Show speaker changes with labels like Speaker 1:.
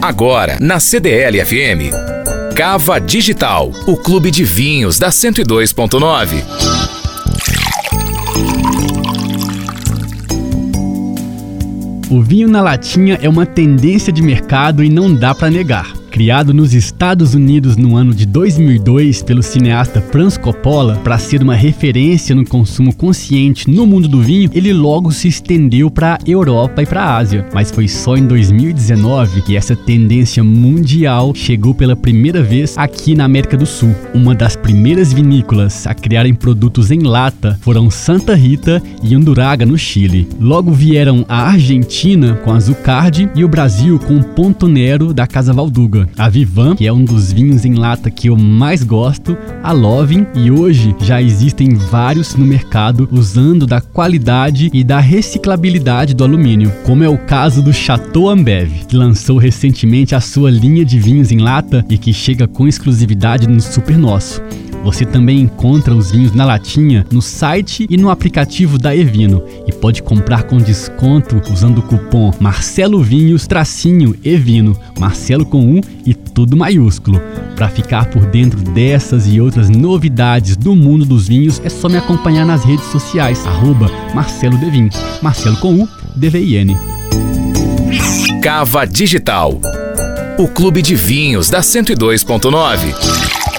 Speaker 1: Agora, na CDL FM. Cava Digital, o clube de vinhos da 102.9.
Speaker 2: O vinho na latinha é uma tendência de mercado e não dá para negar. Criado nos Estados Unidos no ano de 2002 pelo cineasta Franz Coppola para ser uma referência no consumo consciente no mundo do vinho, ele logo se estendeu para a Europa e para a Ásia. Mas foi só em 2019 que essa tendência mundial chegou pela primeira vez aqui na América do Sul. Uma das primeiras vinícolas a criarem produtos em lata foram Santa Rita e Unduraga no Chile. Logo vieram a Argentina com a Zucardi e o Brasil com o Ponto Nero da Casa Valduga a Vivan, que é um dos vinhos em lata que eu mais gosto, a Lovin e hoje já existem vários no mercado usando da qualidade e da reciclabilidade do alumínio, como é o caso do Chateau Ambev, que lançou recentemente a sua linha de vinhos em lata e que chega com exclusividade no Super Nosso. Você também encontra os vinhos na latinha no site e no aplicativo da Evino e pode comprar com desconto usando o cupom Marcelo Vinhos tracinho Evino, Marcelo com um e tudo maiúsculo. Para ficar por dentro dessas e outras novidades do mundo dos vinhos é só me acompanhar nas redes sociais arroba Marcelo Devin, Marcelo com U, D-V-I-N.
Speaker 1: Cava Digital, o clube de vinhos da 102.9.